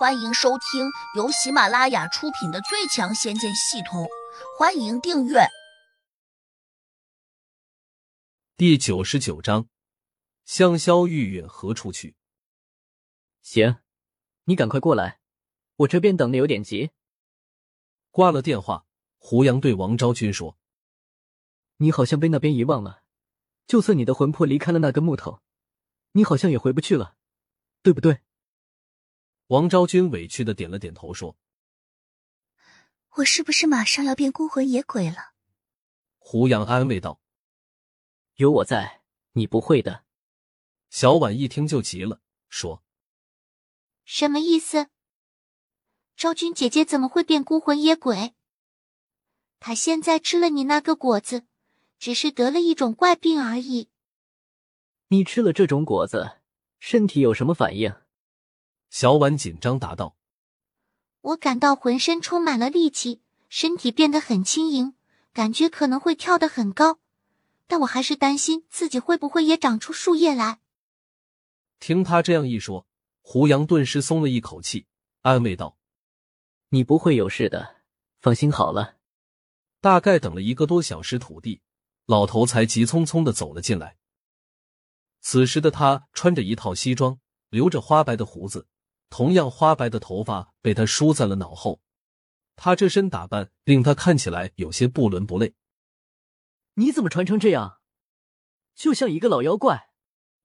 欢迎收听由喜马拉雅出品的《最强仙剑系统》，欢迎订阅。第九十九章，香消玉殒何处去？行，你赶快过来，我这边等的有点急。挂了电话，胡杨对王昭君说：“你好像被那边遗忘了，就算你的魂魄离开了那根木头，你好像也回不去了，对不对？”王昭君委屈的点了点头，说：“我是不是马上要变孤魂野鬼了？”胡杨安慰道：“有我在，你不会的。”小婉一听就急了，说：“什么意思？昭君姐姐怎么会变孤魂野鬼？她现在吃了你那个果子，只是得了一种怪病而已。你吃了这种果子，身体有什么反应？”小婉紧张答道：“我感到浑身充满了力气，身体变得很轻盈，感觉可能会跳得很高，但我还是担心自己会不会也长出树叶来。”听他这样一说，胡杨顿时松了一口气，安慰道：“你不会有事的，放心好了。”大概等了一个多小时，土地老头才急匆匆的走了进来。此时的他穿着一套西装，留着花白的胡子。同样花白的头发被他梳在了脑后，他这身打扮令他看起来有些不伦不类。你怎么穿成这样，就像一个老妖怪？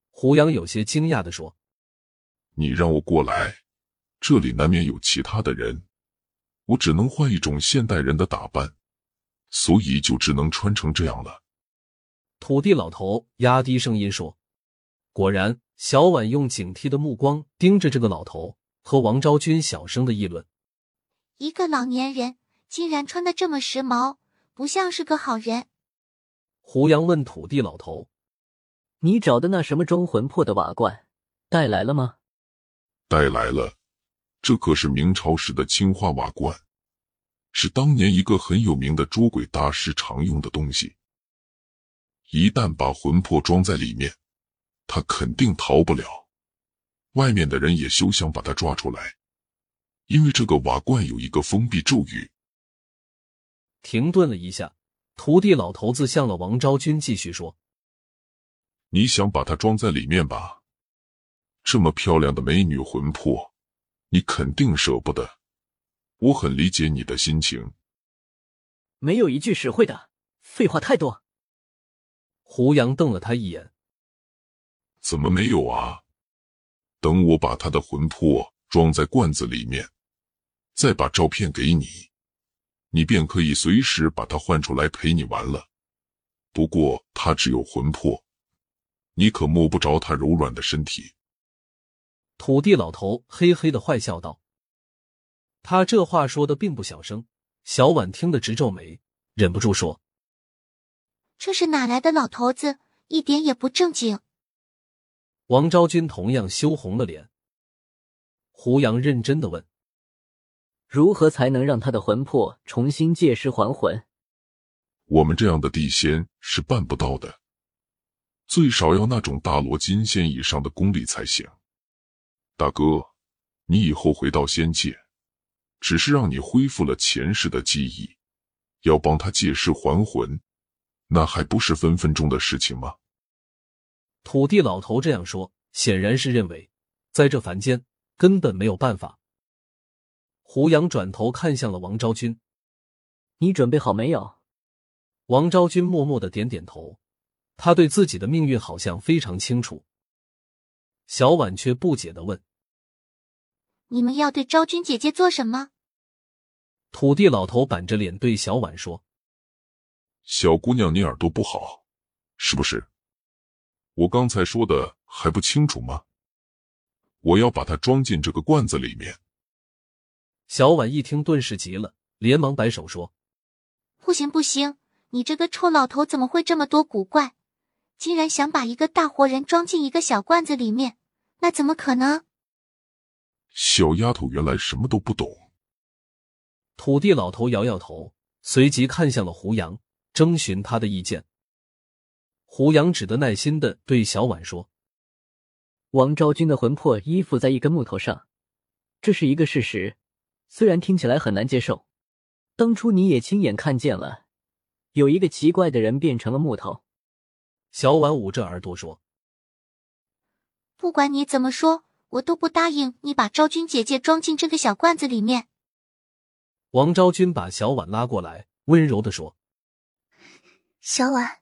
胡杨有些惊讶的说：“你让我过来，这里难免有其他的人，我只能换一种现代人的打扮，所以就只能穿成这样了。”土地老头压低声音说：“果然。”小婉用警惕的目光盯着这个老头，和王昭君小声的议论：“一个老年人竟然穿的这么时髦，不像是个好人。”胡杨问土地老头：“你找的那什么装魂魄的瓦罐带来了吗？”“带来了，这可是明朝时的青花瓦罐，是当年一个很有名的捉鬼大师常用的东西。一旦把魂魄装在里面。”他肯定逃不了，外面的人也休想把他抓出来，因为这个瓦罐有一个封闭咒语。停顿了一下，徒弟老头子向了王昭君继续说：“你想把它装在里面吧？这么漂亮的美女魂魄，你肯定舍不得。我很理解你的心情。”没有一句实惠的，废话太多。胡杨瞪了他一眼。怎么没有啊？等我把他的魂魄装在罐子里面，再把照片给你，你便可以随时把他换出来陪你玩了。不过他只有魂魄，你可摸不着他柔软的身体。土地老头嘿嘿的坏笑道：“他这话说的并不小声。”小婉听得直皱眉，忍不住说：“这是哪来的老头子？一点也不正经。”王昭君同样羞红了脸。胡杨认真的问：“如何才能让他的魂魄重新借尸还魂？”我们这样的地仙是办不到的，最少要那种大罗金仙以上的功力才行。大哥，你以后回到仙界，只是让你恢复了前世的记忆，要帮他借尸还魂，那还不是分分钟的事情吗？土地老头这样说，显然是认为在这凡间根本没有办法。胡杨转头看向了王昭君：“你准备好没有？”王昭君默默的点点头，他对自己的命运好像非常清楚。小婉却不解的问：“你们要对昭君姐姐做什么？”土地老头板着脸对小婉说：“小姑娘，你耳朵不好，是不是？”我刚才说的还不清楚吗？我要把它装进这个罐子里面。小婉一听，顿时急了，连忙摆手说：“不行不行，你这个臭老头怎么会这么多古怪？竟然想把一个大活人装进一个小罐子里面，那怎么可能？”小丫头原来什么都不懂。土地老头摇摇头，随即看向了胡杨，征询他的意见。胡杨只得耐心的对小婉说：“王昭君的魂魄依附在一根木头上，这是一个事实，虽然听起来很难接受。当初你也亲眼看见了，有一个奇怪的人变成了木头。小婉捂着耳朵说：“不管你怎么说，我都不答应你把昭君姐姐装进这个小罐子里面。”王昭君把小婉拉过来，温柔的说：“小婉，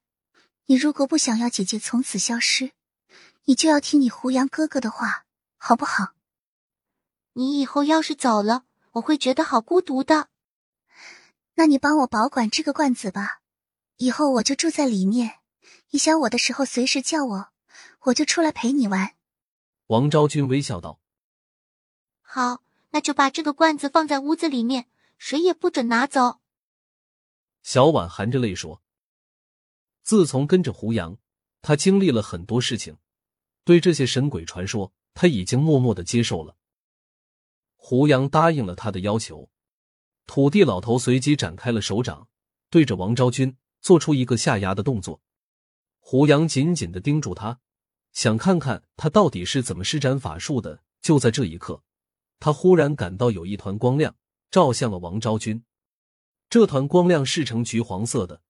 你如果不想要姐姐从此消失，你就要听你胡杨哥哥的话，好不好？你以后要是走了，我会觉得好孤独的。那你帮我保管这个罐子吧，以后我就住在里面。”你想我的时候，随时叫我，我就出来陪你玩。王昭君微笑道：“好，那就把这个罐子放在屋子里面，谁也不准拿走。”小婉含着泪说：“自从跟着胡杨，他经历了很多事情，对这些神鬼传说，他已经默默的接受了。”胡杨答应了他的要求，土地老头随即展开了手掌，对着王昭君做出一个下压的动作。胡杨紧紧的盯住他，想看看他到底是怎么施展法术的。就在这一刻，他忽然感到有一团光亮照向了王昭君。这团光亮是呈橘黄色的，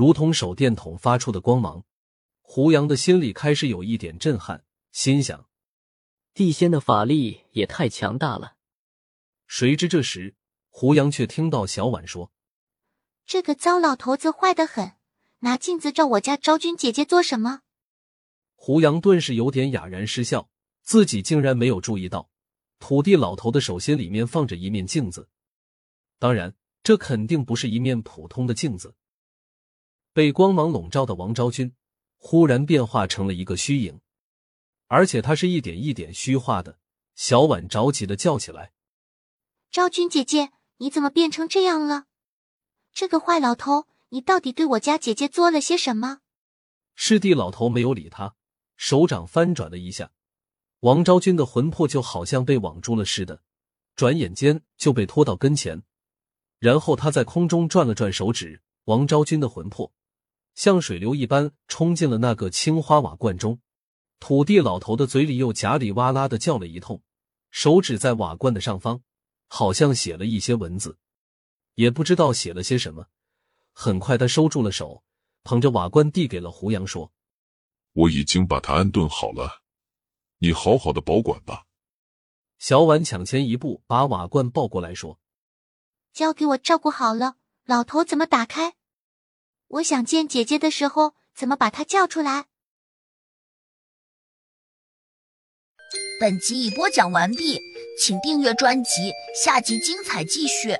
如同手电筒发出的光芒。胡杨的心里开始有一点震撼，心想：地仙的法力也太强大了。谁知这时，胡杨却听到小婉说：“这个糟老头子坏得很。”拿镜子照我家昭君姐姐做什么？胡杨顿时有点哑然失笑，自己竟然没有注意到，土地老头的手心里面放着一面镜子。当然，这肯定不是一面普通的镜子。被光芒笼罩的王昭君忽然变化成了一个虚影，而且她是一点一点虚化的。小婉着急的叫起来：“昭君姐姐，你怎么变成这样了？这个坏老头！”你到底对我家姐姐做了些什么？师弟老头没有理他，手掌翻转了一下，王昭君的魂魄就好像被网住了似的，转眼间就被拖到跟前。然后他在空中转了转手指，王昭君的魂魄像水流一般冲进了那个青花瓦罐中。土地老头的嘴里又夹里哇啦的叫了一通，手指在瓦罐的上方，好像写了一些文字，也不知道写了些什么。很快，他收住了手，捧着瓦罐递给了胡杨，说：“我已经把它安顿好了，你好好的保管吧。”小婉抢前一步，把瓦罐抱过来，说：“交给我照顾好了。老头怎么打开？我想见姐姐的时候，怎么把她叫出来？”本集已播讲完毕，请订阅专辑，下集精彩继续。